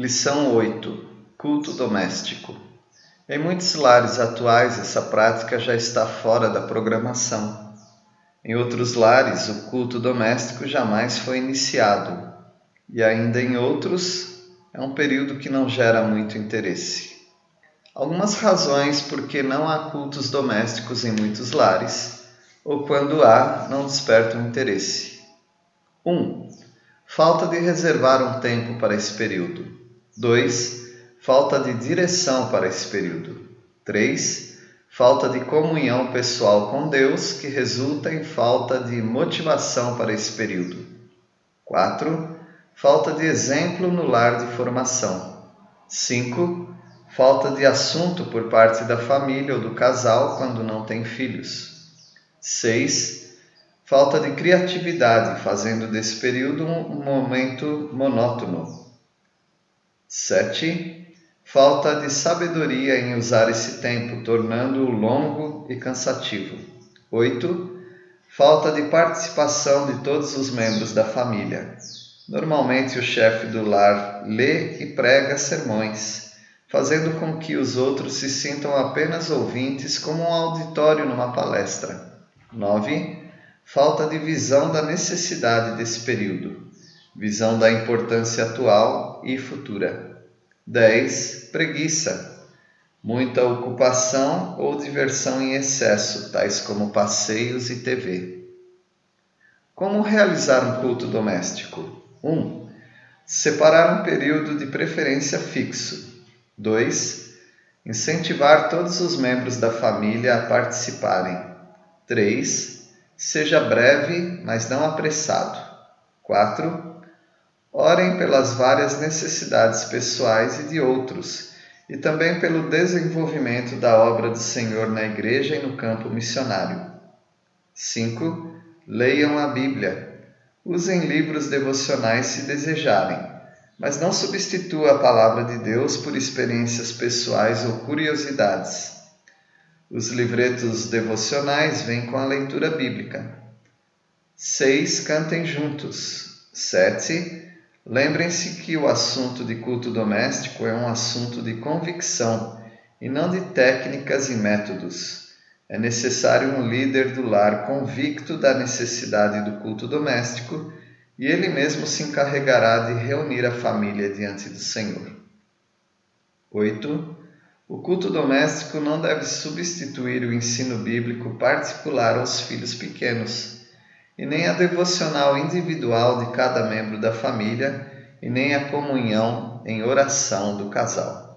Lição 8: Culto doméstico. Em muitos lares atuais, essa prática já está fora da programação. Em outros lares, o culto doméstico jamais foi iniciado, e ainda em outros, é um período que não gera muito interesse. Algumas razões por que não há cultos domésticos em muitos lares, ou quando há, não despertam interesse. 1. Um, falta de reservar um tempo para esse período. 2. Falta de direção para esse período. 3. Falta de comunhão pessoal com Deus, que resulta em falta de motivação para esse período. 4. Falta de exemplo no lar de formação. 5. Falta de assunto por parte da família ou do casal quando não tem filhos. 6 falta de criatividade, fazendo desse período um momento monótono. 7. Falta de sabedoria em usar esse tempo, tornando-o longo e cansativo. 8. Falta de participação de todos os membros da família. Normalmente, o chefe do lar lê e prega sermões, fazendo com que os outros se sintam apenas ouvintes, como um auditório numa palestra. 9 falta de visão da necessidade desse período, visão da importância atual e futura. 10. Preguiça, muita ocupação ou diversão em excesso, tais como passeios e TV. Como realizar um culto doméstico? 1. Um, separar um período de preferência fixo. 2. Incentivar todos os membros da família a participarem. 3 Seja breve, mas não apressado. 4. Orem pelas várias necessidades pessoais e de outros, e também pelo desenvolvimento da obra do Senhor na igreja e no campo missionário. 5. Leiam a Bíblia. Usem livros devocionais se desejarem, mas não substitua a palavra de Deus por experiências pessoais ou curiosidades. Os livretos devocionais vêm com a leitura bíblica. 6. Cantem juntos. 7. Lembrem-se que o assunto de culto doméstico é um assunto de convicção e não de técnicas e métodos. É necessário um líder do lar convicto da necessidade do culto doméstico e ele mesmo se encarregará de reunir a família diante do Senhor. 8. O culto doméstico não deve substituir o ensino bíblico particular aos filhos pequenos, e nem a devocional individual de cada membro da família, e nem a comunhão em oração do casal.